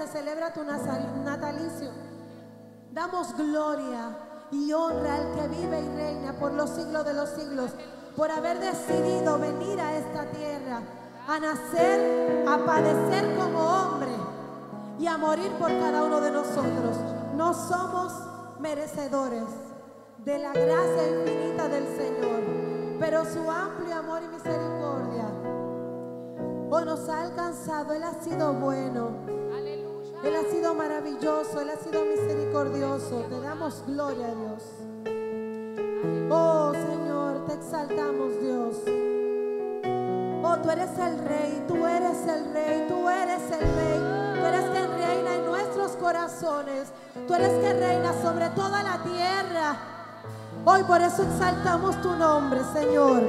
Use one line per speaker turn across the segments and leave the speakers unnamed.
se celebra tu natalicio, damos gloria y honra al que vive y reina por los siglos de los siglos, por haber decidido venir a esta tierra, a nacer, a padecer como hombre y a morir por cada uno de nosotros. No somos merecedores de la gracia infinita del Señor, pero su amplio amor y misericordia nos ha alcanzado. Él ha sido bueno. Él ha sido maravilloso, Él ha sido misericordioso. Te damos gloria a Dios. Oh Señor, te exaltamos Dios. Oh, tú eres el rey, tú eres el rey, tú eres el rey. Tú eres quien reina en nuestros corazones. Tú eres quien reina sobre toda la tierra. Hoy por eso exaltamos tu nombre, Señor.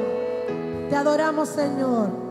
Te adoramos, Señor.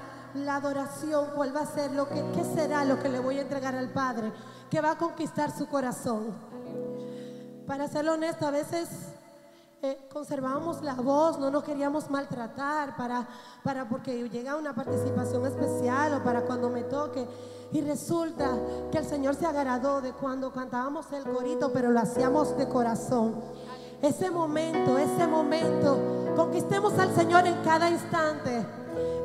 la adoración, cuál va a ser lo que, qué será lo que le voy a entregar al Padre, que va a conquistar su corazón. Para ser honesto, a veces eh, conservábamos la voz, no nos queríamos maltratar para, para porque llega una participación especial o para cuando me toque. Y resulta que el Señor se agradó de cuando cantábamos el corito, pero lo hacíamos de corazón. Ese momento, ese momento, conquistemos al Señor en cada instante.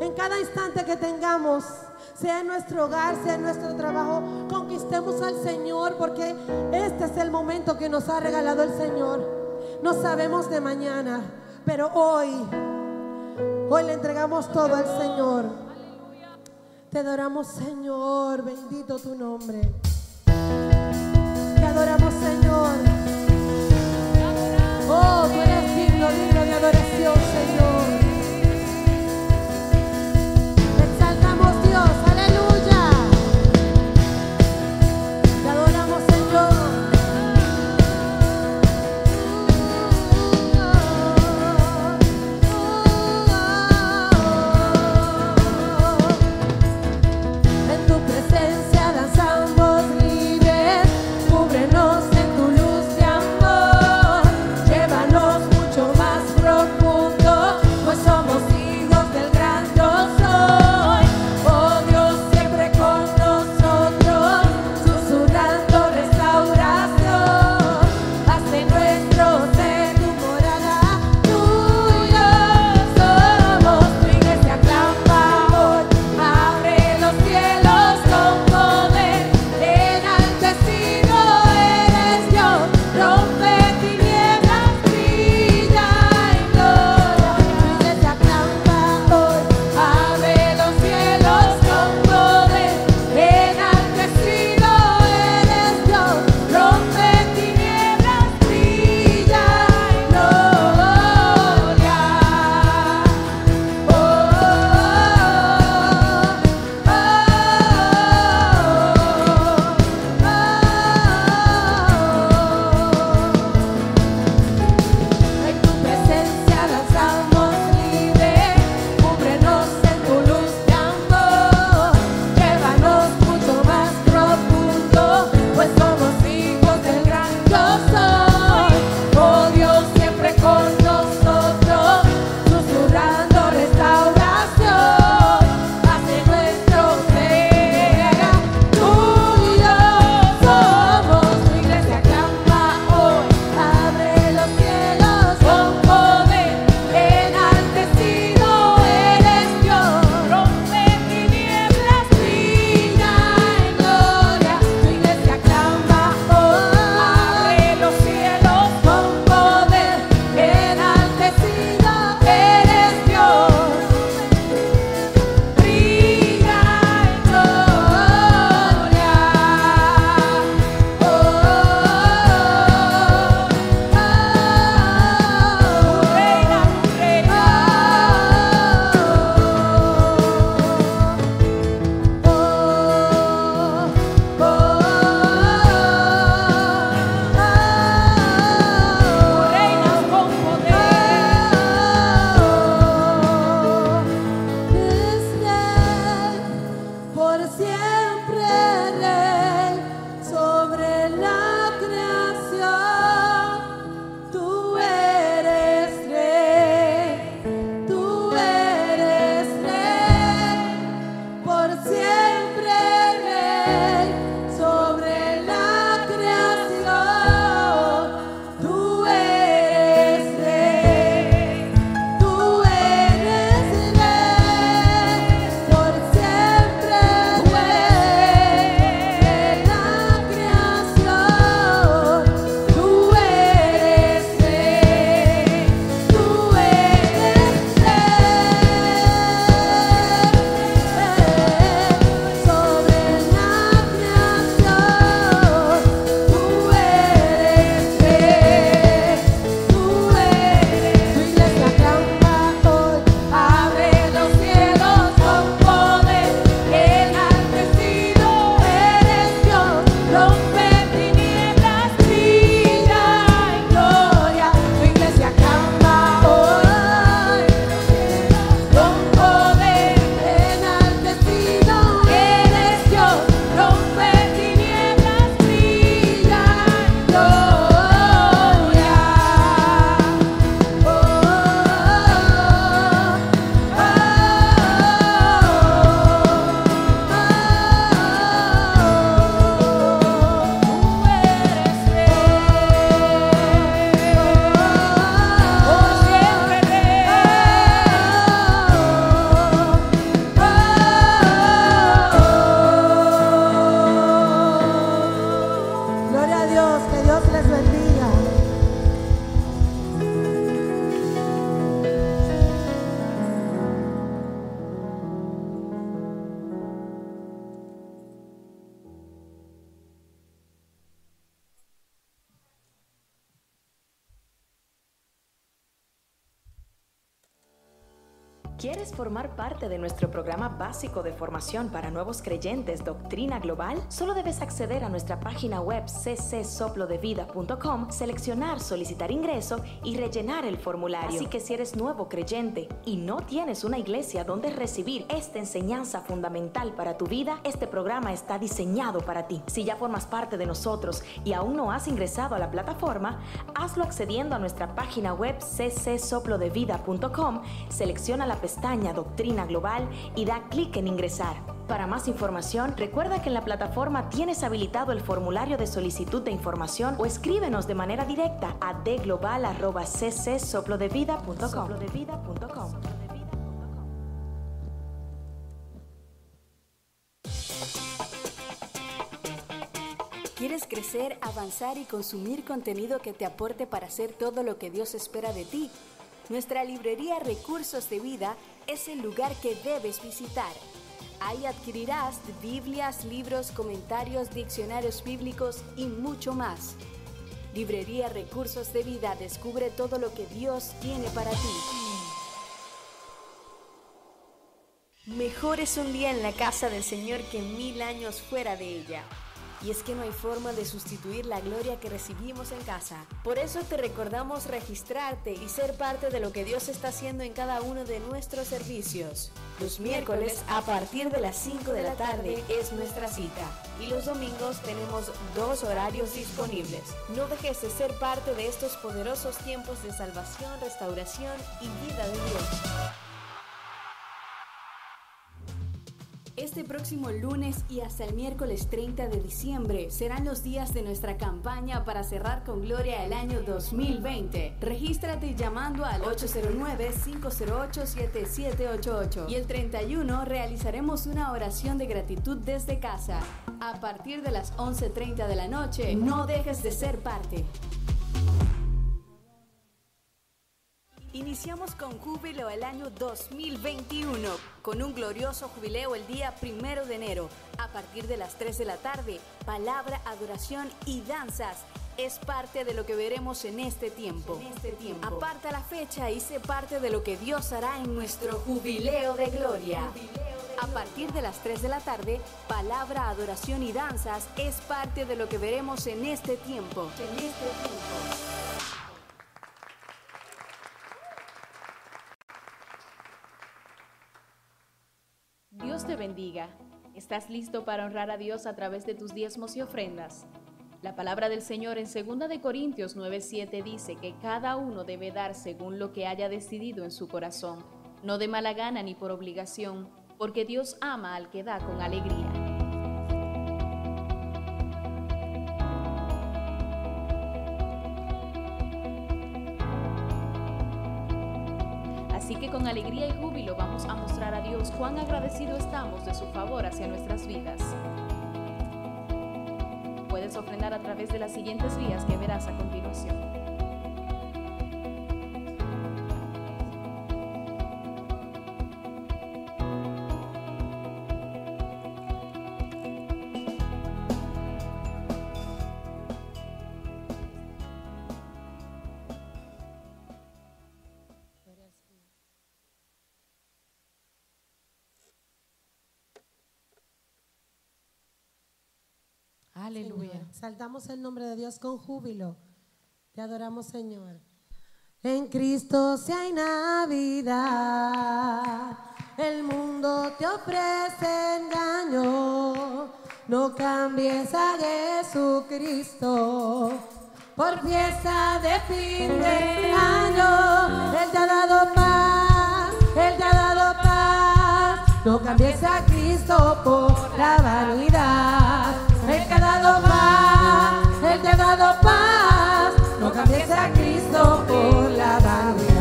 En cada instante que tengamos, sea en nuestro hogar, sea en nuestro trabajo, conquistemos al Señor porque este es el momento que nos ha regalado el Señor. No sabemos de mañana, pero hoy, hoy le entregamos todo al Señor. Te adoramos, Señor, bendito tu nombre. Te adoramos, Señor. Oh, tú eres digno, digno de adoración, Señor.
Nuestro programa básico de formación para nuevos creyentes Doctrina Global? Solo debes acceder a nuestra página web ccsoplodevida.com, seleccionar solicitar ingreso y rellenar el formulario. Así que si eres nuevo creyente y no tienes una iglesia donde recibir esta enseñanza fundamental para tu vida, este programa está diseñado para ti. Si ya formas parte de nosotros y aún no has ingresado a la plataforma, hazlo accediendo a nuestra página web ccsoplodevida.com, selecciona la pestaña Doctrina Global y da clic en Ingresar. Para más información, recuerda que en la plataforma tienes habilitado el formulario de solicitud de información o escríbenos de manera directa a dglobal.ccssoplodevida.com.
¿Quieres crecer, avanzar y consumir contenido que te aporte para hacer todo lo que Dios espera de ti? Nuestra librería Recursos de Vida es el lugar que debes visitar. Ahí adquirirás Biblias, libros, comentarios, diccionarios bíblicos y mucho más. Librería Recursos de Vida descubre todo lo que Dios tiene para ti. Mejor es un día en la casa del Señor que mil años fuera de ella. Y es que no hay forma de sustituir la gloria que recibimos en casa. Por eso te recordamos registrarte y ser parte de lo que Dios está haciendo en cada uno de nuestros servicios. Los miércoles a partir de las 5 de la tarde es nuestra cita. Y los domingos tenemos dos horarios disponibles. No dejes de ser parte de estos poderosos tiempos de salvación, restauración y vida de Dios. Este próximo lunes y hasta el miércoles 30 de diciembre serán los días de nuestra campaña para cerrar con gloria el año 2020. Regístrate llamando al 809-508-7788 y el 31 realizaremos una oración de gratitud desde casa. A partir de las 11.30 de la noche, no dejes de ser parte. Iniciamos con júbilo el año 2021, con un glorioso jubileo el día primero de enero. A partir de las 3 de la tarde, palabra, adoración y danzas es parte de lo que veremos en este tiempo. En este tiempo. Aparta la fecha y sé parte de lo que Dios hará en nuestro jubileo de gloria. A partir de las 3 de la tarde, palabra, adoración y danzas es parte de lo que veremos en este tiempo. En este tiempo.
Dios te bendiga. ¿Estás listo para honrar a Dios a través de tus diezmos y ofrendas? La palabra del Señor en 2 de Corintios 9:7 dice que cada uno debe dar según lo que haya decidido en su corazón, no de mala gana ni por obligación, porque Dios ama al que da con alegría. Alegría y júbilo vamos a mostrar a Dios cuán agradecidos estamos de su favor hacia nuestras vidas. Puedes ofrendar a través de las siguientes vías que verás a continuación.
El nombre de Dios con júbilo. Te adoramos, Señor. En Cristo si hay Navidad, el mundo te ofrece engaño. No cambies a Jesucristo por fiesta de fin de año. Él te ha dado paz, Él te ha dado paz. No cambies a Cristo por la vanidad. Él te ha dado paz, dado paz. No cambies a Cristo por la vanidad.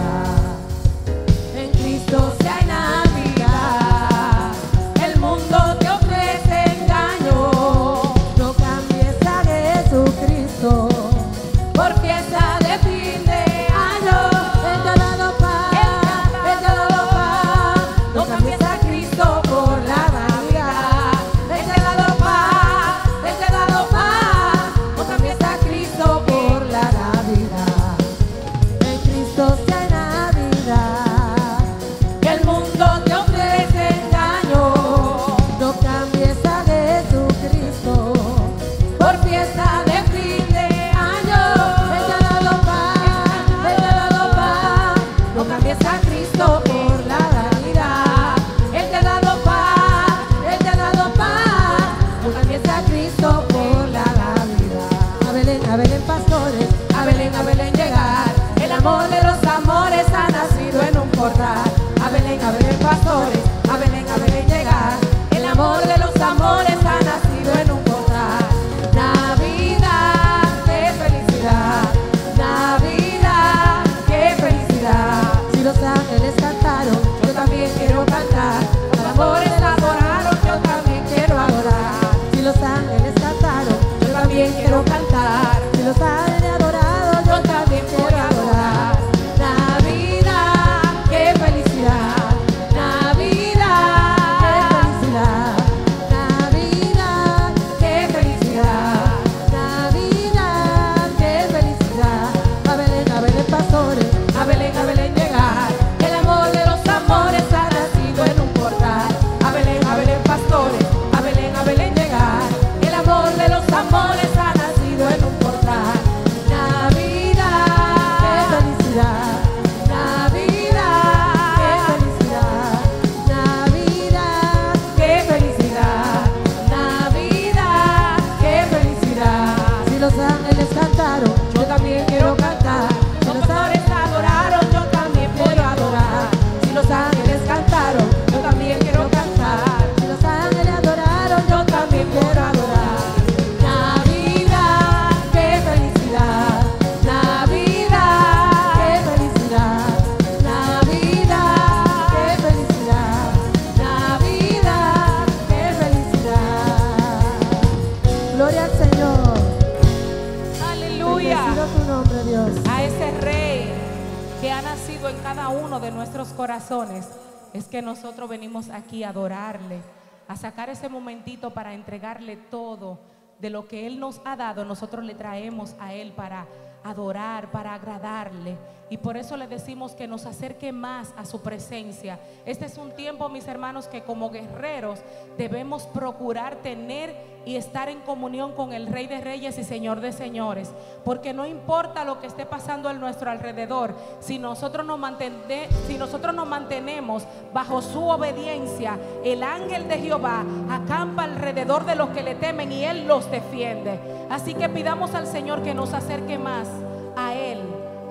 es que nosotros venimos aquí a adorarle, a sacar ese momentito para entregarle todo de lo que Él nos ha dado, nosotros le traemos a Él para adorar, para agradarle. Y por eso le decimos que nos acerque más a su presencia. Este es un tiempo, mis hermanos, que como guerreros debemos procurar tener y estar en comunión con el Rey de Reyes y Señor de Señores. Porque no importa lo que esté pasando a nuestro alrededor, si nosotros nos, mantende, si nosotros nos mantenemos bajo su obediencia, el ángel de Jehová acampa alrededor de los que le temen y él los defiende. Así que pidamos al Señor que nos acerque más a Él.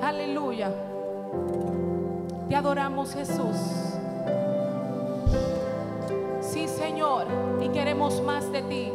Aleluya. Te adoramos Jesús. Sí, Señor, y queremos más de ti.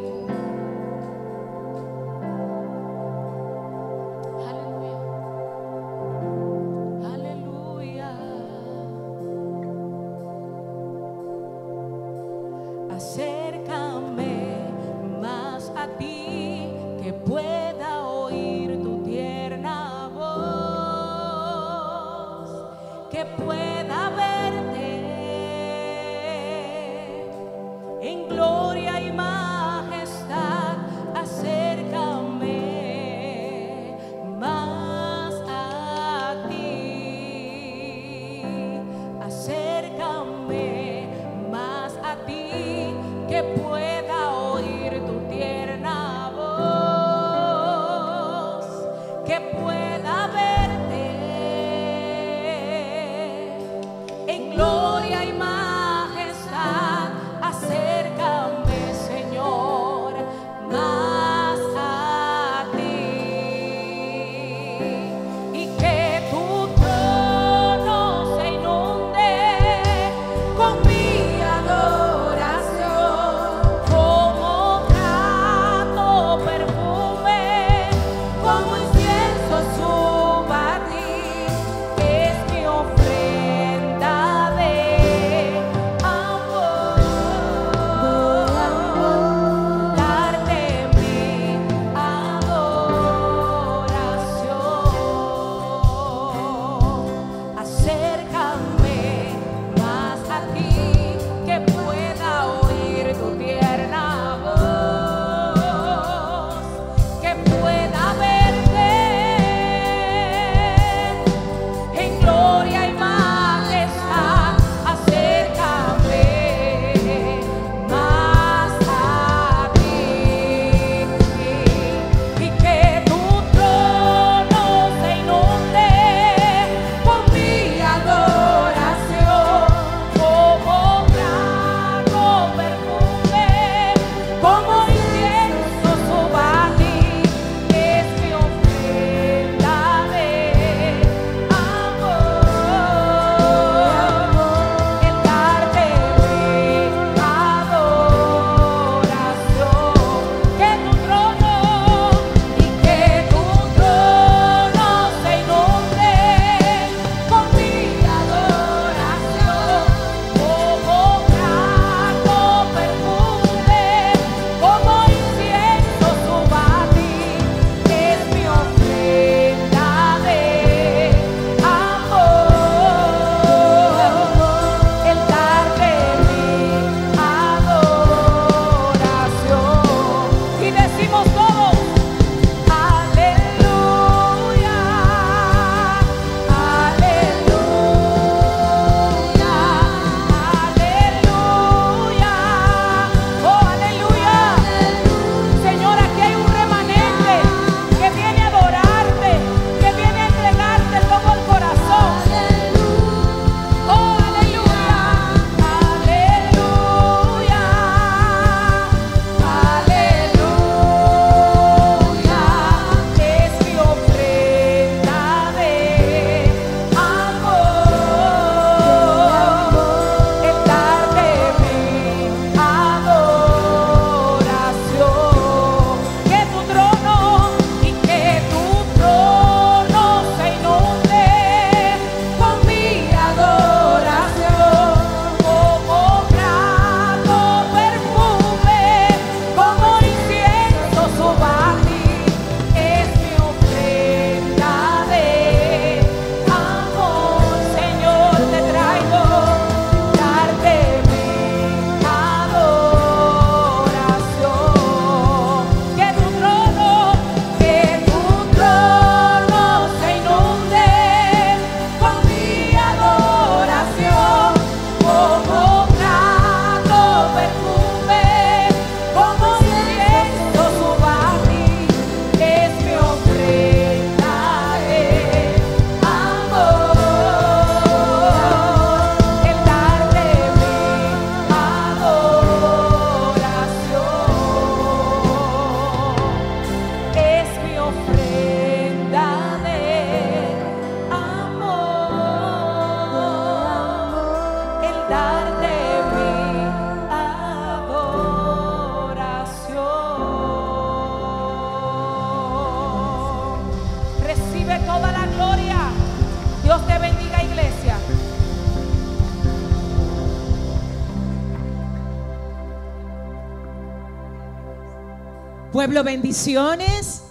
Pueblo, bendiciones.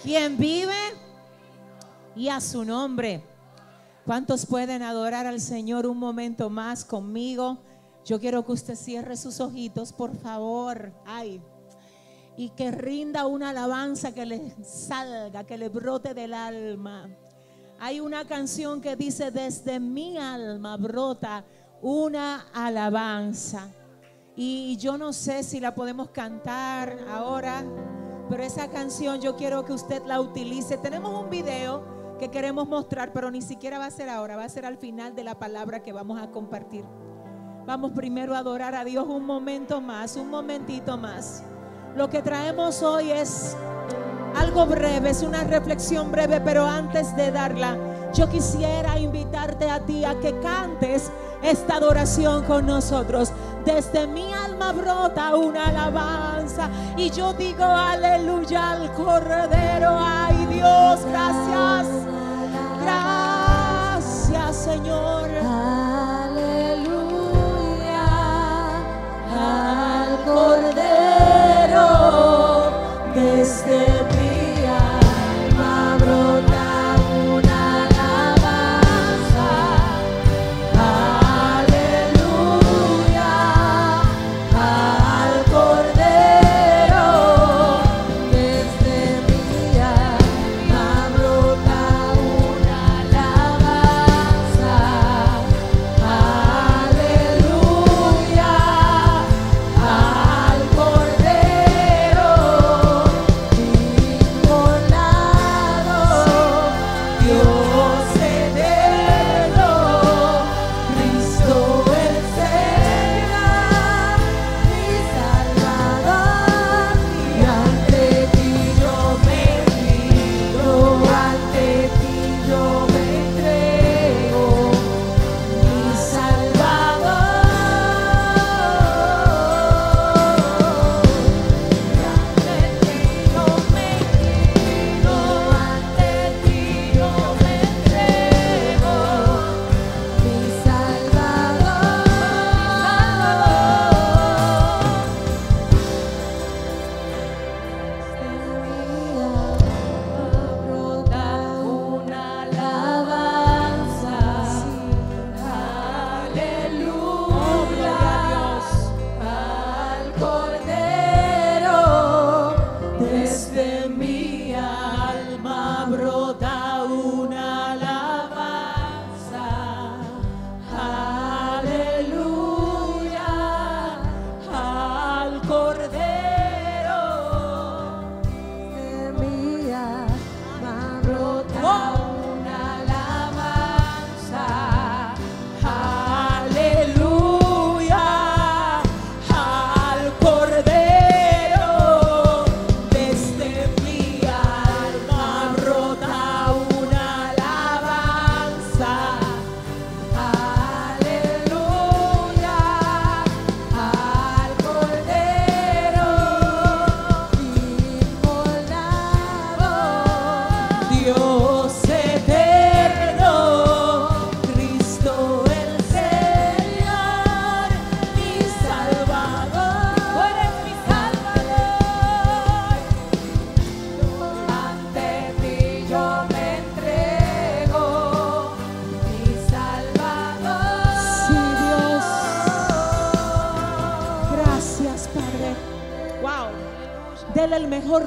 ¿Quién vive? Y a su nombre. ¿Cuántos pueden adorar al Señor un momento más conmigo? Yo quiero que usted cierre sus ojitos, por favor. Ay. Y que rinda una alabanza que le salga, que le brote del alma. Hay una canción que dice, desde mi alma brota una alabanza. Y yo no sé si la podemos cantar ahora, pero esa canción yo quiero que usted la utilice. Tenemos un video que queremos mostrar, pero ni siquiera va a ser ahora, va a ser al final de la palabra que vamos a compartir. Vamos primero a adorar a Dios un momento más, un momentito más. Lo que traemos hoy es algo breve, es una reflexión breve, pero antes de darla, yo quisiera invitarte a ti a que cantes esta adoración con nosotros. Desde mi alma brota una alabanza y yo digo aleluya al Cordero. Ay Dios, gracias.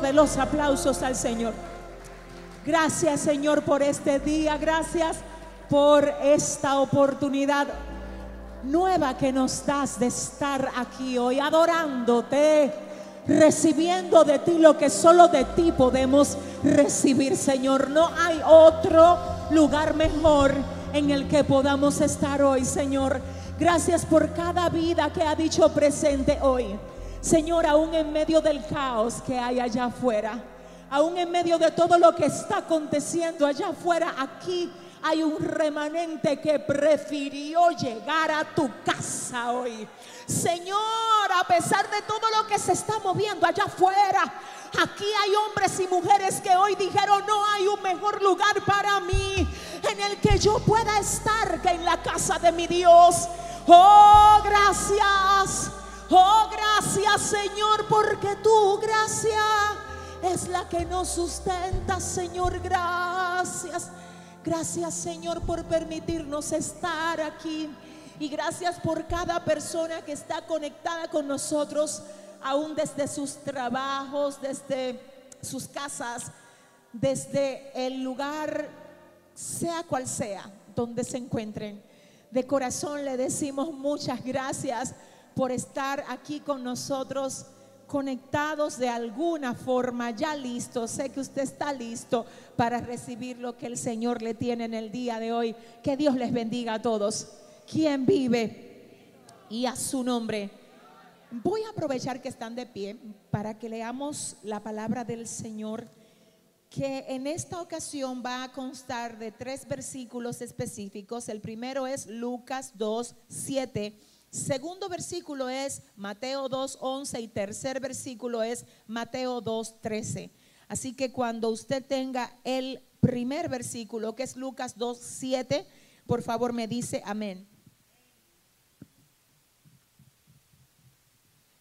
De los aplausos al Señor. Gracias, Señor, por este día. Gracias por esta oportunidad nueva que nos das de estar aquí hoy, adorándote, recibiendo de ti lo que solo de ti podemos recibir, Señor. No hay otro lugar mejor en el que podamos estar hoy, Señor. Gracias por cada vida que ha dicho presente hoy. Señor, aún en medio del caos que hay allá afuera, aún en medio de todo lo que está aconteciendo allá afuera, aquí hay un remanente que prefirió llegar a tu casa hoy. Señor, a pesar de todo lo que se está moviendo allá afuera, aquí hay hombres y mujeres que hoy dijeron, no hay un mejor lugar para mí en el que yo pueda estar que en la casa de mi Dios. Oh, gracias Oh, gracias Señor, porque tu gracia es la que nos sustenta, Señor. Gracias. Gracias Señor por permitirnos estar aquí. Y gracias por cada persona que está conectada con nosotros, aún desde sus trabajos, desde sus casas, desde el lugar, sea cual sea, donde se encuentren. De corazón le decimos muchas gracias por estar aquí con nosotros conectados de alguna forma, ya listos. Sé que usted está listo para recibir lo que el Señor le tiene en el día de hoy. Que Dios les bendiga a todos. Quien vive y a su nombre. Voy a aprovechar que están de pie para que leamos la palabra del Señor, que en esta ocasión va a constar de tres versículos específicos. El primero es Lucas 2, 7 Segundo versículo es Mateo 2.11 y tercer versículo es Mateo 2.13. Así que cuando usted tenga el primer versículo, que es Lucas 2.7, por favor me dice amén.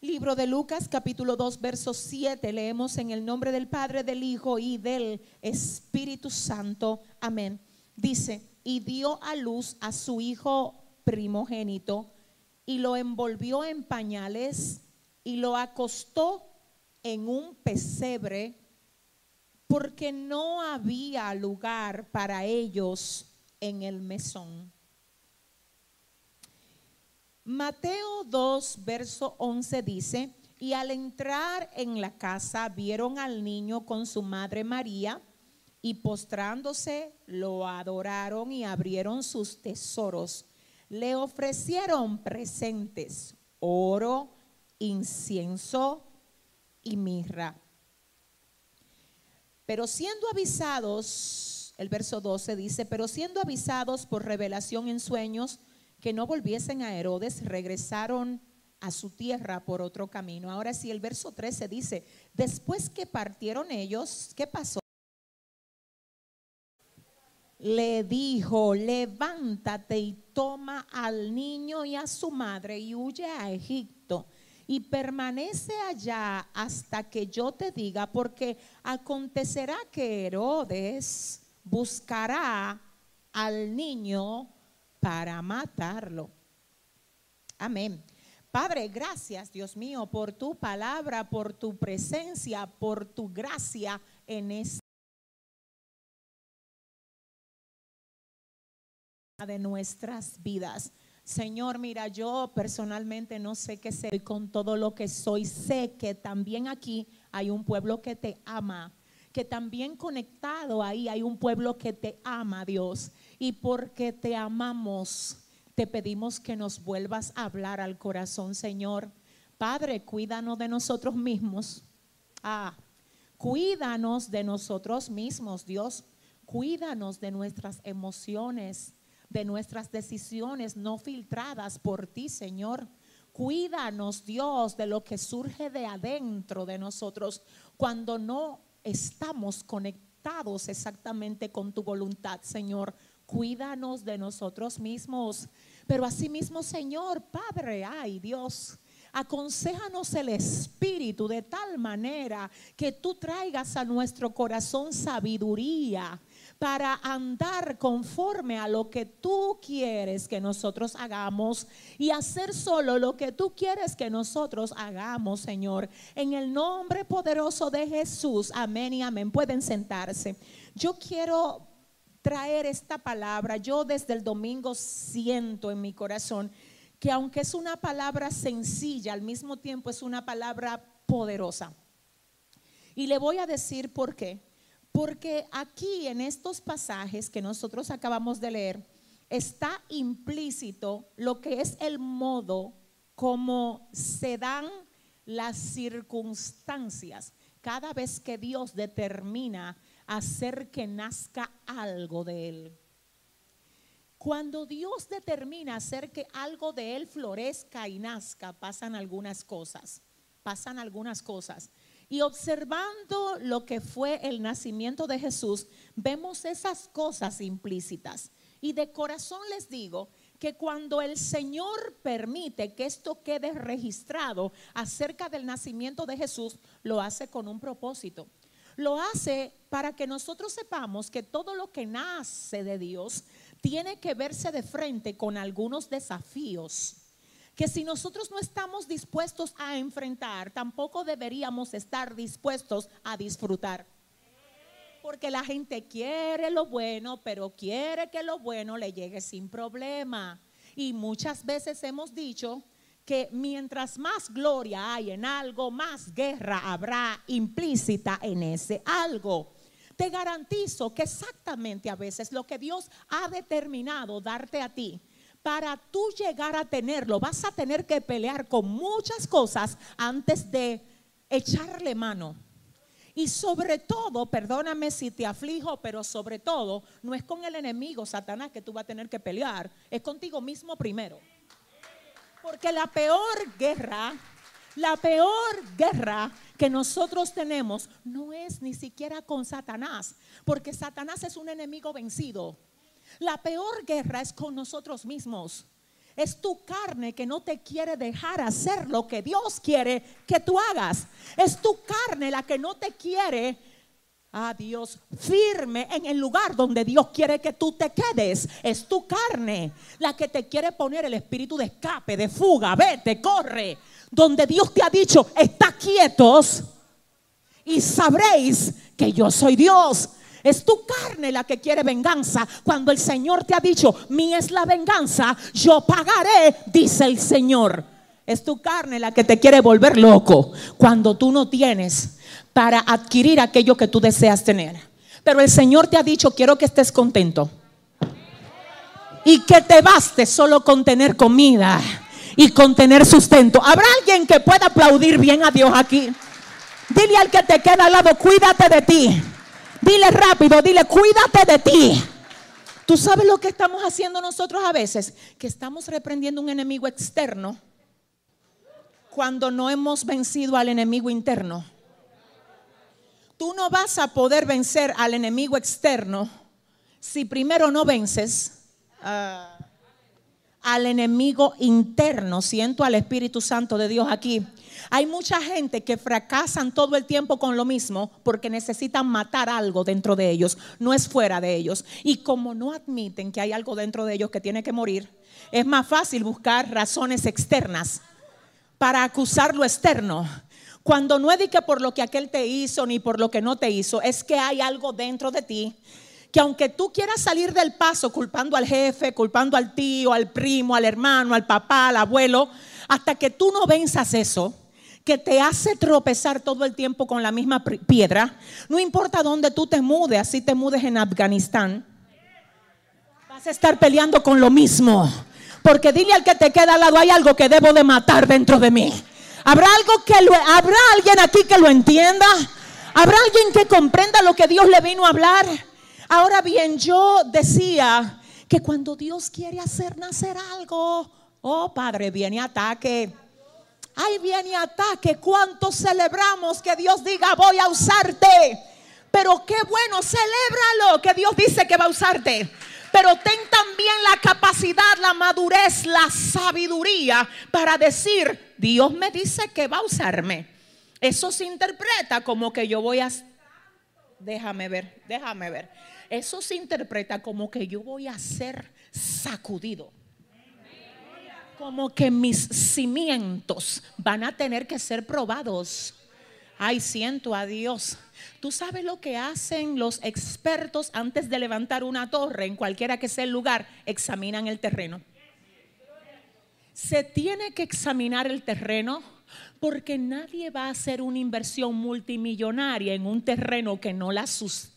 Libro de Lucas, capítulo 2, verso 7, leemos en el nombre del Padre, del Hijo y del Espíritu Santo. Amén. Dice, y dio a luz a su hijo primogénito y lo envolvió en pañales y lo acostó en un pesebre porque no había lugar para ellos en el mesón. Mateo 2, verso 11 dice, y al entrar en la casa vieron al niño con su madre María y postrándose lo adoraron y abrieron sus tesoros le ofrecieron presentes, oro, incienso y mirra. Pero siendo avisados, el verso 12 dice, pero siendo avisados por revelación en sueños que no volviesen a Herodes, regresaron a su tierra por otro camino. Ahora sí, el verso 13 dice, después que partieron ellos, ¿qué pasó? le dijo, levántate y toma al niño y a su madre y huye a Egipto y permanece allá hasta que yo te diga, porque acontecerá que Herodes buscará al niño para matarlo. Amén. Padre, gracias Dios mío por tu palabra, por tu presencia, por tu gracia en este de nuestras vidas. Señor, mira, yo personalmente no sé qué soy con todo lo que soy. Sé que también aquí hay un pueblo que te ama, que también conectado ahí hay un pueblo que te ama, Dios. Y porque te amamos, te pedimos que nos vuelvas a hablar al corazón, Señor. Padre, cuídanos de nosotros mismos. Ah, cuídanos de nosotros mismos, Dios. Cuídanos de nuestras emociones de nuestras decisiones no filtradas por ti, Señor. Cuídanos, Dios, de lo que surge de adentro de nosotros cuando no estamos conectados exactamente con tu voluntad, Señor. Cuídanos de nosotros mismos. Pero asimismo, Señor, Padre, ay Dios, aconsejanos el Espíritu de tal manera que tú traigas a nuestro corazón sabiduría para andar conforme a lo que tú quieres que nosotros hagamos y hacer solo lo que tú quieres que nosotros hagamos, Señor. En el nombre poderoso de Jesús, amén y amén. Pueden sentarse. Yo quiero traer esta palabra. Yo desde el domingo siento en mi corazón que aunque es una palabra sencilla, al mismo tiempo es una palabra poderosa. Y le voy a decir por qué. Porque aquí en estos pasajes que nosotros acabamos de leer está implícito lo que es el modo como se dan las circunstancias cada vez que Dios determina hacer que nazca algo de Él. Cuando Dios determina hacer que algo de Él florezca y nazca, pasan algunas cosas, pasan algunas cosas. Y observando lo que fue el nacimiento de Jesús, vemos esas cosas implícitas. Y de corazón les digo que cuando el Señor permite que esto quede registrado acerca del nacimiento de Jesús, lo hace con un propósito. Lo hace para que nosotros sepamos que todo lo que nace de Dios tiene que verse de frente con algunos desafíos que si nosotros no estamos dispuestos a enfrentar, tampoco deberíamos estar dispuestos a disfrutar. Porque la gente quiere lo bueno, pero quiere que lo bueno le llegue sin problema. Y muchas veces hemos dicho que mientras más gloria hay en algo, más guerra habrá implícita en ese algo. Te garantizo que exactamente a veces lo que Dios ha determinado darte a ti para tú llegar a tenerlo, vas a tener que pelear con muchas cosas antes de echarle mano. Y sobre todo, perdóname si te aflijo, pero sobre todo, no es con el enemigo, Satanás, que tú vas a tener que pelear, es contigo mismo primero. Porque la peor guerra, la peor guerra que nosotros tenemos no es ni siquiera con Satanás, porque Satanás es un enemigo vencido. La peor guerra es con nosotros mismos. Es tu carne que no te quiere dejar hacer lo que Dios quiere que tú hagas. Es tu carne la que no te quiere a Dios firme en el lugar donde Dios quiere que tú te quedes. Es tu carne la que te quiere poner el espíritu de escape, de fuga, vete, corre. Donde Dios te ha dicho, está quietos y sabréis que yo soy Dios. Es tu carne la que quiere venganza. Cuando el Señor te ha dicho, mi es la venganza, yo pagaré, dice el Señor. Es tu carne la que te quiere volver loco cuando tú no tienes para adquirir aquello que tú deseas tener. Pero el Señor te ha dicho, quiero que estés contento. Y que te baste solo con tener comida y con tener sustento. ¿Habrá alguien que pueda aplaudir bien a Dios aquí? Dile al que te queda al lado, cuídate de ti. Dile rápido, dile, cuídate de ti. ¿Tú sabes lo que estamos haciendo nosotros a veces? Que estamos reprendiendo un enemigo externo cuando no hemos vencido al enemigo interno. Tú no vas a poder vencer al enemigo externo si primero no vences ah, al enemigo interno. Siento al Espíritu Santo de Dios aquí. Hay mucha gente que fracasan todo el tiempo con lo mismo porque necesitan matar algo dentro de ellos, no es fuera de ellos. Y como no admiten que hay algo dentro de ellos que tiene que morir, es más fácil buscar razones externas para acusar lo externo. Cuando no es por lo que aquel te hizo ni por lo que no te hizo, es que hay algo dentro de ti que aunque tú quieras salir del paso culpando al jefe, culpando al tío, al primo, al hermano, al papá, al abuelo, hasta que tú no venzas eso, que te hace tropezar todo el tiempo con la misma piedra, no importa dónde tú te mudes, así te mudes en Afganistán, vas a estar peleando con lo mismo. Porque dile al que te queda al lado, hay algo que debo de matar dentro de mí. ¿Habrá algo que lo, habrá alguien aquí que lo entienda? ¿Habrá alguien que comprenda lo que Dios le vino a hablar? Ahora bien, yo decía que cuando Dios quiere hacer nacer algo, oh Padre, viene ataque Ahí viene ataque. ¿Cuánto celebramos que Dios diga voy a usarte? Pero qué bueno, celébralo que Dios dice que va a usarte. Pero ten también la capacidad, la madurez, la sabiduría para decir, Dios me dice que va a usarme. Eso se interpreta como que yo voy a... Déjame ver, déjame ver. Eso se interpreta como que yo voy a ser sacudido como que mis cimientos van a tener que ser probados. Ay, siento a Dios. ¿Tú sabes lo que hacen los expertos antes de levantar una torre en cualquiera que sea el lugar? Examinan el terreno. Se tiene que examinar el terreno porque nadie va a hacer una inversión multimillonaria en un terreno que no la sustenta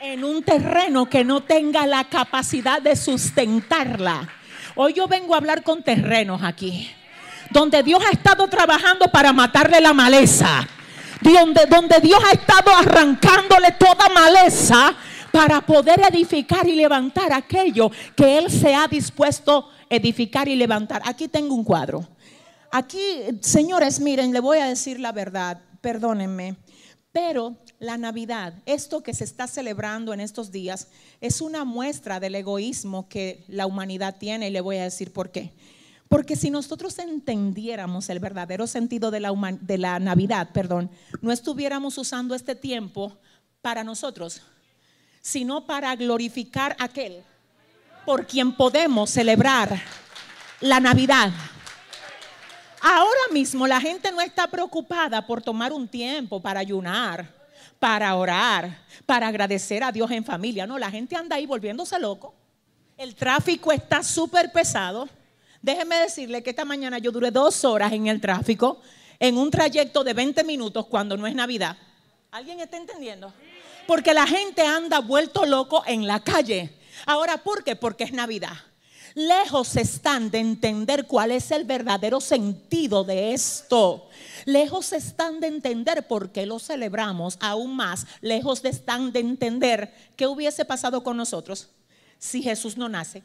en un terreno que no tenga la capacidad de sustentarla. Hoy yo vengo a hablar con terrenos aquí, donde Dios ha estado trabajando para matarle la maleza, donde, donde Dios ha estado arrancándole toda maleza para poder edificar y levantar aquello que Él se ha dispuesto edificar y levantar. Aquí tengo un cuadro. Aquí, señores, miren, le voy a decir la verdad, perdónenme, pero la Navidad, esto que se está celebrando en estos días, es una muestra del egoísmo que la humanidad tiene y le voy a decir por qué. Porque si nosotros entendiéramos el verdadero sentido de la, de la Navidad, perdón, no estuviéramos usando este tiempo para nosotros, sino para glorificar a aquel por quien podemos celebrar la Navidad. Ahora mismo la gente no está preocupada por tomar un tiempo para ayunar, para orar, para agradecer a Dios en familia. No, la gente anda ahí volviéndose loco. El tráfico está súper pesado. Déjeme decirle que esta mañana yo duré dos horas en el tráfico, en un trayecto de 20 minutos cuando no es Navidad. ¿Alguien está entendiendo? Porque la gente anda vuelto loco en la calle. Ahora, ¿por qué? Porque es Navidad. Lejos están de entender cuál es el verdadero sentido de esto. Lejos están de entender por qué lo celebramos. Aún más, lejos están de entender qué hubiese pasado con nosotros si Jesús no nace.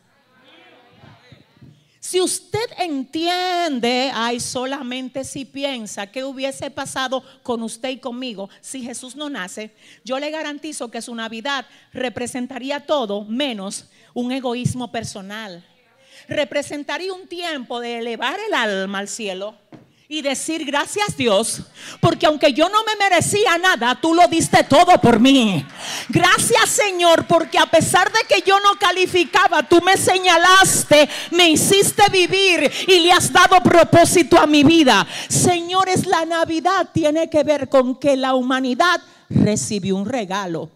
Si usted entiende, ay, solamente si piensa qué hubiese pasado con usted y conmigo si Jesús no nace, yo le garantizo que su Navidad representaría todo menos un egoísmo personal. Representaría un tiempo de elevar el alma al cielo y decir gracias Dios, porque aunque yo no me merecía nada, tú lo diste todo por mí. Gracias Señor, porque a pesar de que yo no calificaba, tú me señalaste, me hiciste vivir y le has dado propósito a mi vida. Señores, la Navidad tiene que ver con que la humanidad recibió un regalo.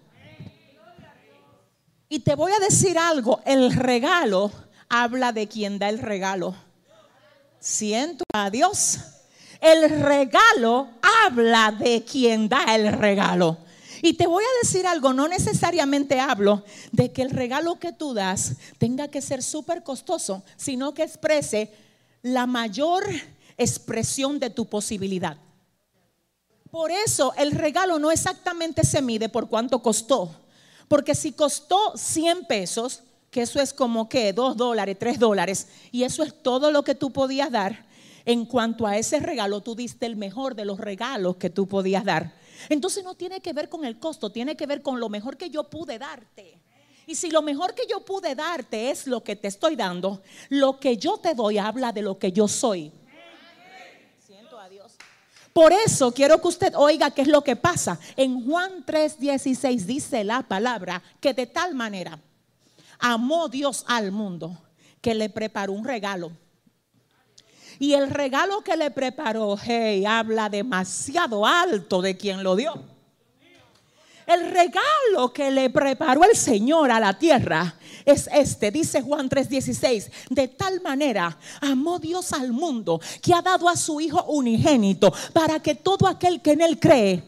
Y te voy a decir algo, el regalo habla de quien da el regalo. Siento a Dios el regalo habla de quien da el regalo. Y te voy a decir algo, no necesariamente hablo de que el regalo que tú das tenga que ser súper costoso, sino que exprese la mayor expresión de tu posibilidad. Por eso el regalo no exactamente se mide por cuánto costó, porque si costó 100 pesos, que eso es como que 2 dólares, 3 dólares, y eso es todo lo que tú podías dar, en cuanto a ese regalo, tú diste el mejor de los regalos que tú podías dar. Entonces no tiene que ver con el costo, tiene que ver con lo mejor que yo pude darte. Y si lo mejor que yo pude darte es lo que te estoy dando, lo que yo te doy habla de lo que yo soy. Siento a Dios. Por eso quiero que usted oiga qué es lo que pasa. En Juan 3:16 dice la palabra que de tal manera amó Dios al mundo que le preparó un regalo y el regalo que le preparó, hey, habla demasiado alto de quien lo dio. El regalo que le preparó el Señor a la tierra es este, dice Juan 3:16, de tal manera amó Dios al mundo que ha dado a su Hijo unigénito para que todo aquel que en él cree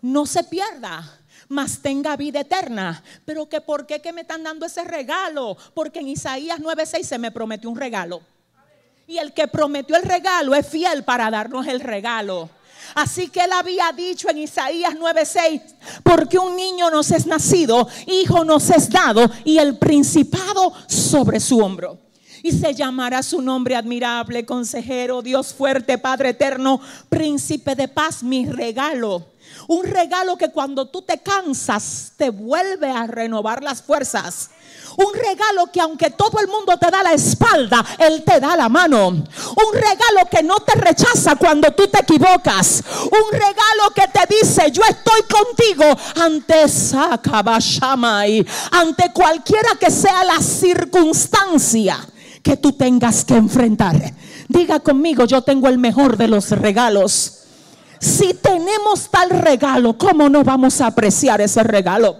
no se pierda, mas tenga vida eterna. Pero que por qué me están dando ese regalo? Porque en Isaías 9:6 se me prometió un regalo. Y el que prometió el regalo es fiel para darnos el regalo. Así que él había dicho en Isaías 9:6, porque un niño nos es nacido, hijo nos es dado y el principado sobre su hombro. Y se llamará su nombre admirable, consejero, Dios fuerte, Padre eterno, príncipe de paz, mi regalo. Un regalo que cuando tú te cansas te vuelve a renovar las fuerzas. Un regalo que aunque todo el mundo te da la espalda, Él te da la mano. Un regalo que no te rechaza cuando tú te equivocas. Un regalo que te dice, yo estoy contigo ante Sakabashamai, ante cualquiera que sea la circunstancia que tú tengas que enfrentar. Diga conmigo, yo tengo el mejor de los regalos. Si tenemos tal regalo, ¿cómo no vamos a apreciar ese regalo?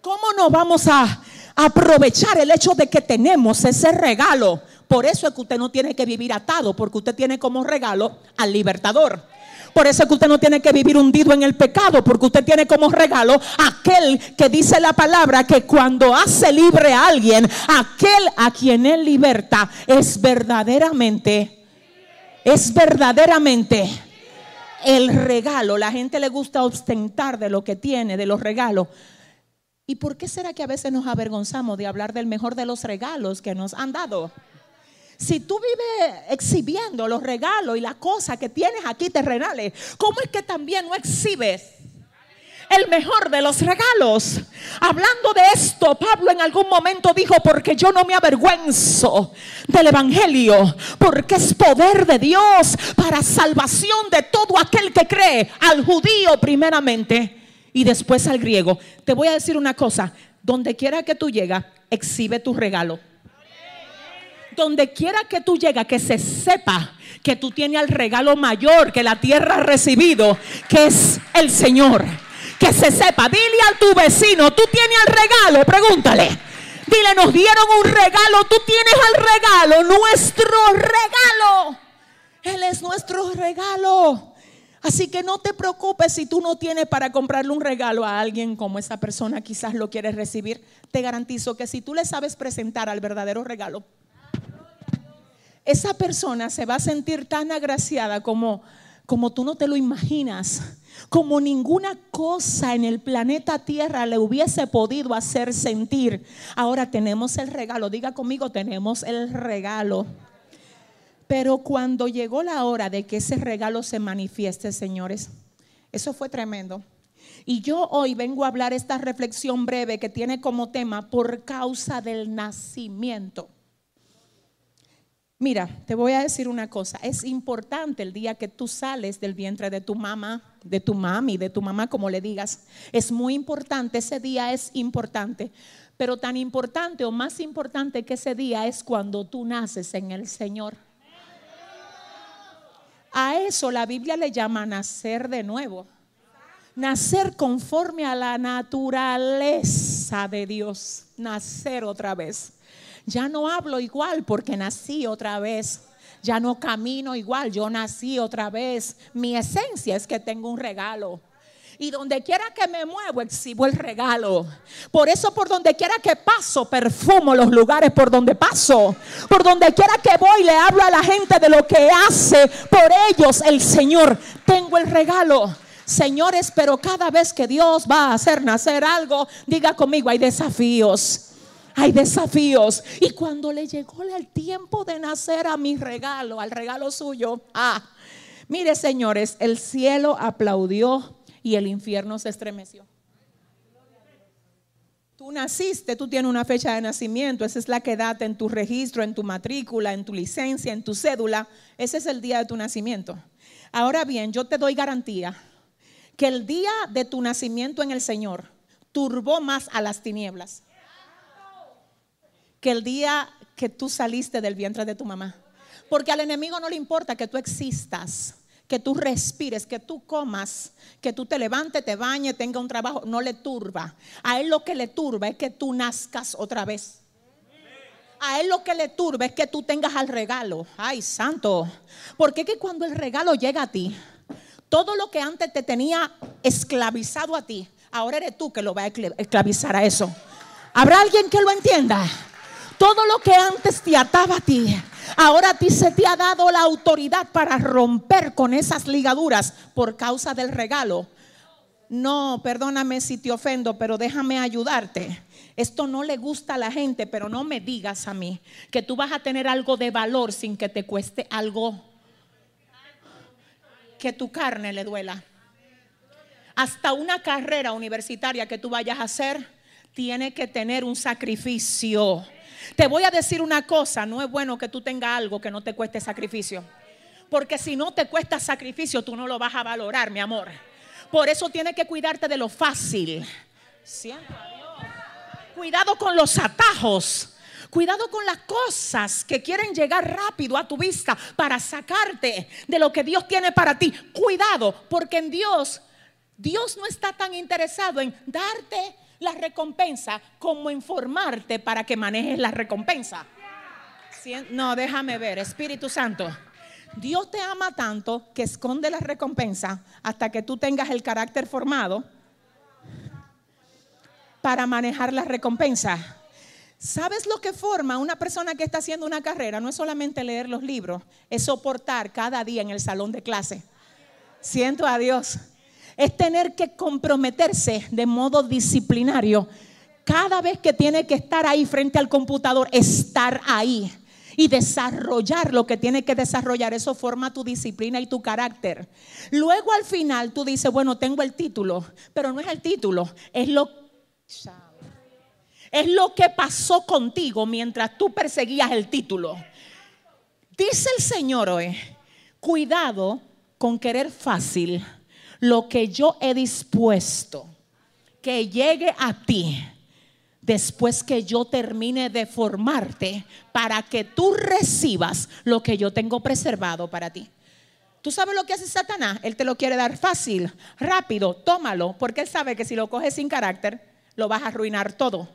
¿Cómo no vamos a aprovechar el hecho de que tenemos ese regalo. Por eso es que usted no tiene que vivir atado, porque usted tiene como regalo al libertador. Por eso es que usted no tiene que vivir hundido en el pecado, porque usted tiene como regalo aquel que dice la palabra que cuando hace libre a alguien, aquel a quien él liberta es verdaderamente, es verdaderamente el regalo. La gente le gusta ostentar de lo que tiene, de los regalos. ¿Y por qué será que a veces nos avergonzamos de hablar del mejor de los regalos que nos han dado? Si tú vives exhibiendo los regalos y las cosas que tienes aquí terrenales, ¿cómo es que también no exhibes el mejor de los regalos. Hablando de esto, Pablo en algún momento dijo, porque yo no me avergüenzo del Evangelio, porque es poder de Dios para salvación de todo aquel que cree, al judío primeramente y después al griego. Te voy a decir una cosa, donde quiera que tú llegas, exhibe tu regalo. Donde quiera que tú llegas, que se sepa que tú tienes el regalo mayor que la tierra ha recibido, que es el Señor que se sepa. Dile a tu vecino, tú tienes el regalo, pregúntale. Dile, nos dieron un regalo, tú tienes el regalo, nuestro regalo. Él es nuestro regalo. Así que no te preocupes si tú no tienes para comprarle un regalo a alguien como esa persona quizás lo quieres recibir. Te garantizo que si tú le sabes presentar al verdadero regalo, esa persona se va a sentir tan agraciada como, como tú no te lo imaginas como ninguna cosa en el planeta Tierra le hubiese podido hacer sentir. Ahora tenemos el regalo, diga conmigo, tenemos el regalo. Pero cuando llegó la hora de que ese regalo se manifieste, señores, eso fue tremendo. Y yo hoy vengo a hablar esta reflexión breve que tiene como tema por causa del nacimiento. Mira, te voy a decir una cosa, es importante el día que tú sales del vientre de tu mamá, de tu mami, de tu mamá, como le digas, es muy importante, ese día es importante, pero tan importante o más importante que ese día es cuando tú naces en el Señor. A eso la Biblia le llama nacer de nuevo, nacer conforme a la naturaleza de Dios, nacer otra vez. Ya no hablo igual porque nací otra vez. Ya no camino igual, yo nací otra vez. Mi esencia es que tengo un regalo. Y donde quiera que me muevo, exhibo el regalo. Por eso, por donde quiera que paso, perfumo los lugares por donde paso. Por donde quiera que voy, le hablo a la gente de lo que hace por ellos el Señor. Tengo el regalo. Señores, pero cada vez que Dios va a hacer nacer algo, diga conmigo, hay desafíos hay desafíos. Y cuando le llegó el tiempo de nacer a mi regalo, al regalo suyo, ah, mire señores, el cielo aplaudió y el infierno se estremeció. Tú naciste, tú tienes una fecha de nacimiento, esa es la que data en tu registro, en tu matrícula, en tu licencia, en tu cédula, ese es el día de tu nacimiento. Ahora bien, yo te doy garantía que el día de tu nacimiento en el Señor turbó más a las tinieblas que el día que tú saliste del vientre de tu mamá. Porque al enemigo no le importa que tú existas, que tú respires, que tú comas, que tú te levantes, te bañes, tenga un trabajo, no le turba. A él lo que le turba es que tú nazcas otra vez. A él lo que le turba es que tú tengas al regalo. Ay, santo. Porque que cuando el regalo llega a ti, todo lo que antes te tenía esclavizado a ti, ahora eres tú que lo va a esclavizar a eso. ¿Habrá alguien que lo entienda? Todo lo que antes te ataba a ti, ahora a ti se te ha dado la autoridad para romper con esas ligaduras por causa del regalo. No, perdóname si te ofendo, pero déjame ayudarte. Esto no le gusta a la gente, pero no me digas a mí que tú vas a tener algo de valor sin que te cueste algo que tu carne le duela. Hasta una carrera universitaria que tú vayas a hacer tiene que tener un sacrificio. Te voy a decir una cosa, no es bueno que tú tengas algo que no te cueste sacrificio. Porque si no te cuesta sacrificio, tú no lo vas a valorar, mi amor. Por eso tienes que cuidarte de lo fácil. Cuidado con los atajos. Cuidado con las cosas que quieren llegar rápido a tu vista para sacarte de lo que Dios tiene para ti. Cuidado, porque en Dios, Dios no está tan interesado en darte la recompensa como informarte para que manejes la recompensa. No, déjame ver, Espíritu Santo. Dios te ama tanto que esconde la recompensa hasta que tú tengas el carácter formado para manejar la recompensa. ¿Sabes lo que forma una persona que está haciendo una carrera? No es solamente leer los libros, es soportar cada día en el salón de clase. Siento a Dios es tener que comprometerse de modo disciplinario. Cada vez que tiene que estar ahí frente al computador, estar ahí. y desarrollar lo que tiene que desarrollar. Eso forma tu disciplina y tu carácter. Luego al final tú dices, bueno, tengo el título, pero no es el título, es lo, es lo que pasó contigo mientras tú perseguías el título. Dice el Señor hoy, cuidado con querer fácil lo que yo he dispuesto que llegue a ti después que yo termine de formarte para que tú recibas lo que yo tengo preservado para ti. ¿Tú sabes lo que hace Satanás? Él te lo quiere dar fácil, rápido, tómalo, porque él sabe que si lo coges sin carácter, lo vas a arruinar todo.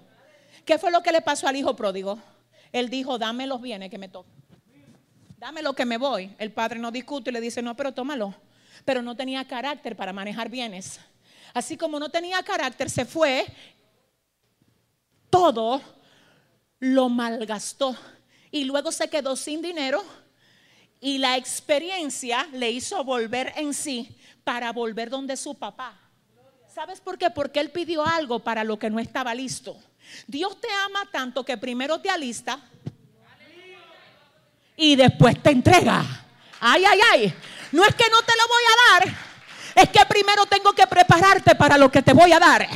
¿Qué fue lo que le pasó al hijo pródigo? Él dijo, dame los bienes que me tocan. Dame lo que me voy. El padre no discute y le dice, no, pero tómalo. Pero no tenía carácter para manejar bienes. Así como no tenía carácter, se fue todo lo malgastó y luego se quedó sin dinero y la experiencia le hizo volver en sí para volver donde su papá. ¿Sabes por qué? Porque él pidió algo para lo que no estaba listo. Dios te ama tanto que primero te alista y después te entrega. Ay, ay, ay. No es que no te lo voy a dar, es que primero tengo que prepararte para lo que te voy a dar.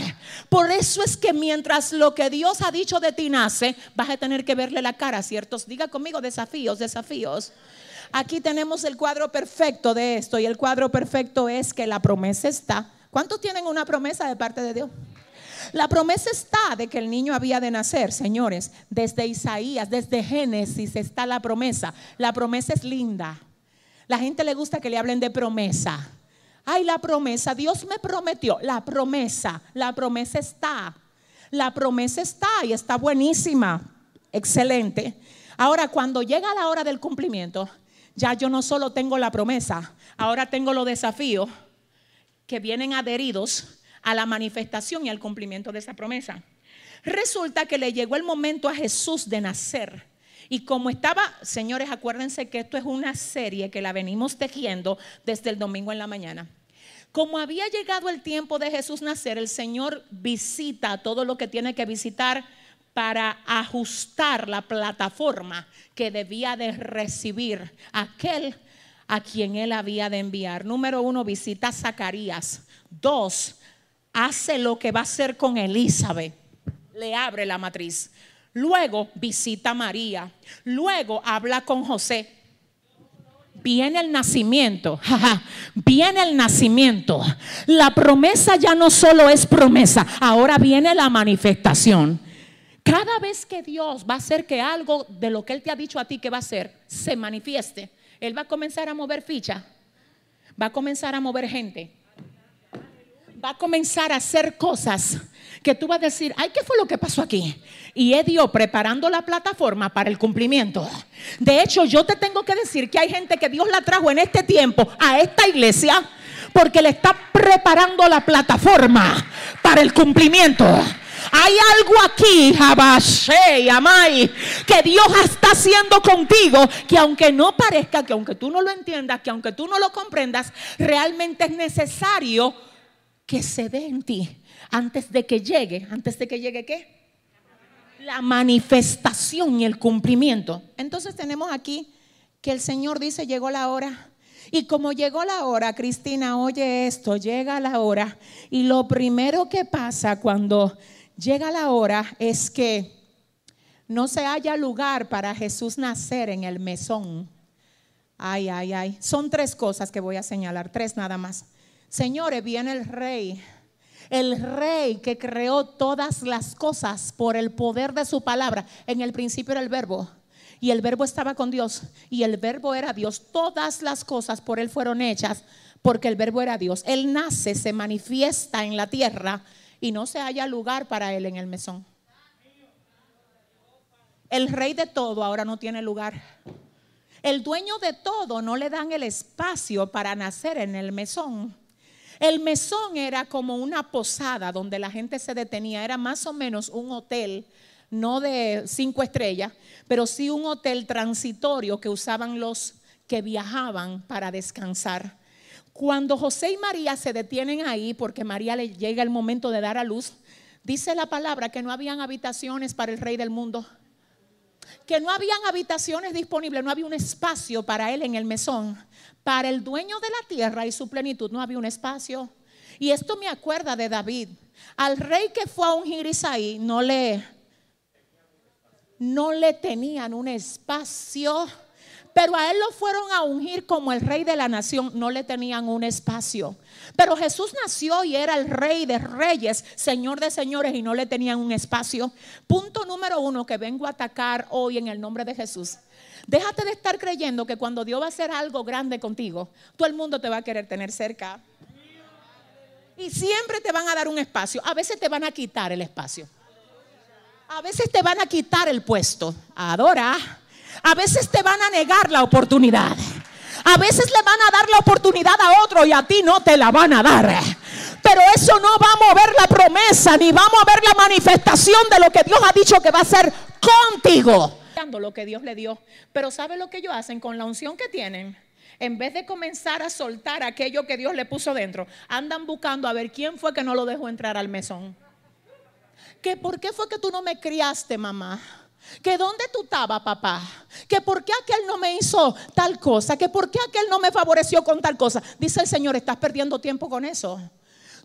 Por eso es que mientras lo que Dios ha dicho de ti nace, vas a tener que verle la cara a ciertos, diga conmigo, desafíos, desafíos. Aquí tenemos el cuadro perfecto de esto y el cuadro perfecto es que la promesa está. ¿Cuántos tienen una promesa de parte de Dios? La promesa está de que el niño había de nacer, señores. Desde Isaías, desde Génesis está la promesa. La promesa es linda. La gente le gusta que le hablen de promesa. Ay, la promesa, Dios me prometió, la promesa, la promesa está. La promesa está y está buenísima, excelente. Ahora, cuando llega la hora del cumplimiento, ya yo no solo tengo la promesa, ahora tengo los desafíos que vienen adheridos a la manifestación y al cumplimiento de esa promesa. Resulta que le llegó el momento a Jesús de nacer. Y como estaba, señores, acuérdense que esto es una serie que la venimos tejiendo desde el domingo en la mañana. Como había llegado el tiempo de Jesús nacer, el Señor visita todo lo que tiene que visitar para ajustar la plataforma que debía de recibir aquel a quien él había de enviar. Número uno, visita a Zacarías. Dos, hace lo que va a hacer con Elizabeth. Le abre la matriz. Luego visita a María. Luego habla con José. Viene el nacimiento, viene el nacimiento. La promesa ya no solo es promesa, ahora viene la manifestación. Cada vez que Dios va a hacer que algo de lo que Él te ha dicho a ti que va a hacer se manifieste, Él va a comenzar a mover ficha, va a comenzar a mover gente, va a comenzar a hacer cosas que tú vas a decir, ay, ¿qué fue lo que pasó aquí? Y es Dios preparando la plataforma para el cumplimiento. De hecho, yo te tengo que decir que hay gente que Dios la trajo en este tiempo a esta iglesia porque le está preparando la plataforma para el cumplimiento. Hay algo aquí, Jabashe, Amai, que Dios está haciendo contigo, que aunque no parezca, que aunque tú no lo entiendas, que aunque tú no lo comprendas, realmente es necesario que se dé en ti antes de que llegue, antes de que llegue qué? La manifestación y el cumplimiento. Entonces tenemos aquí que el Señor dice, llegó la hora. Y como llegó la hora, Cristina, oye esto, llega la hora. Y lo primero que pasa cuando llega la hora es que no se haya lugar para Jesús nacer en el mesón. Ay, ay, ay. Son tres cosas que voy a señalar, tres nada más. Señores, viene el rey el rey que creó todas las cosas por el poder de su palabra. En el principio era el verbo. Y el verbo estaba con Dios. Y el verbo era Dios. Todas las cosas por él fueron hechas porque el verbo era Dios. Él nace, se manifiesta en la tierra y no se haya lugar para él en el mesón. El rey de todo ahora no tiene lugar. El dueño de todo no le dan el espacio para nacer en el mesón. El mesón era como una posada donde la gente se detenía, era más o menos un hotel, no de cinco estrellas, pero sí un hotel transitorio que usaban los que viajaban para descansar. Cuando José y María se detienen ahí, porque María le llega el momento de dar a luz, dice la palabra que no habían habitaciones para el rey del mundo que no habían habitaciones disponibles, no había un espacio para él en el mesón. Para el dueño de la tierra y su plenitud no había un espacio. Y esto me acuerda de David. Al rey que fue a ungir Isaí no le no le tenían un espacio pero a él lo fueron a ungir como el rey de la nación, no le tenían un espacio. Pero Jesús nació y era el rey de reyes, señor de señores, y no le tenían un espacio. Punto número uno que vengo a atacar hoy en el nombre de Jesús. Déjate de estar creyendo que cuando Dios va a hacer algo grande contigo, todo el mundo te va a querer tener cerca. Y siempre te van a dar un espacio. A veces te van a quitar el espacio. A veces te van a quitar el puesto. Adora. A veces te van a negar la oportunidad. A veces le van a dar la oportunidad a otro y a ti no te la van a dar. Pero eso no va a mover la promesa ni va a mover la manifestación de lo que Dios ha dicho que va a hacer contigo. Lo que Dios le dio. Pero ¿sabe lo que ellos hacen con la unción que tienen? En vez de comenzar a soltar aquello que Dios le puso dentro, andan buscando a ver quién fue que no lo dejó entrar al mesón. ¿Que por qué fue que tú no me criaste, mamá? Que dónde tú estabas, papá, que por qué aquel no me hizo tal cosa, que por qué aquel no me favoreció con tal cosa. Dice el Señor, estás perdiendo tiempo con eso.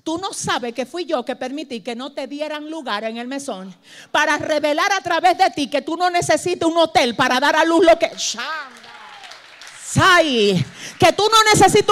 Tú no sabes que fui yo que permití que no te dieran lugar en el mesón para revelar a través de ti que tú no necesitas un hotel para dar a luz lo que... Que tú no necesitas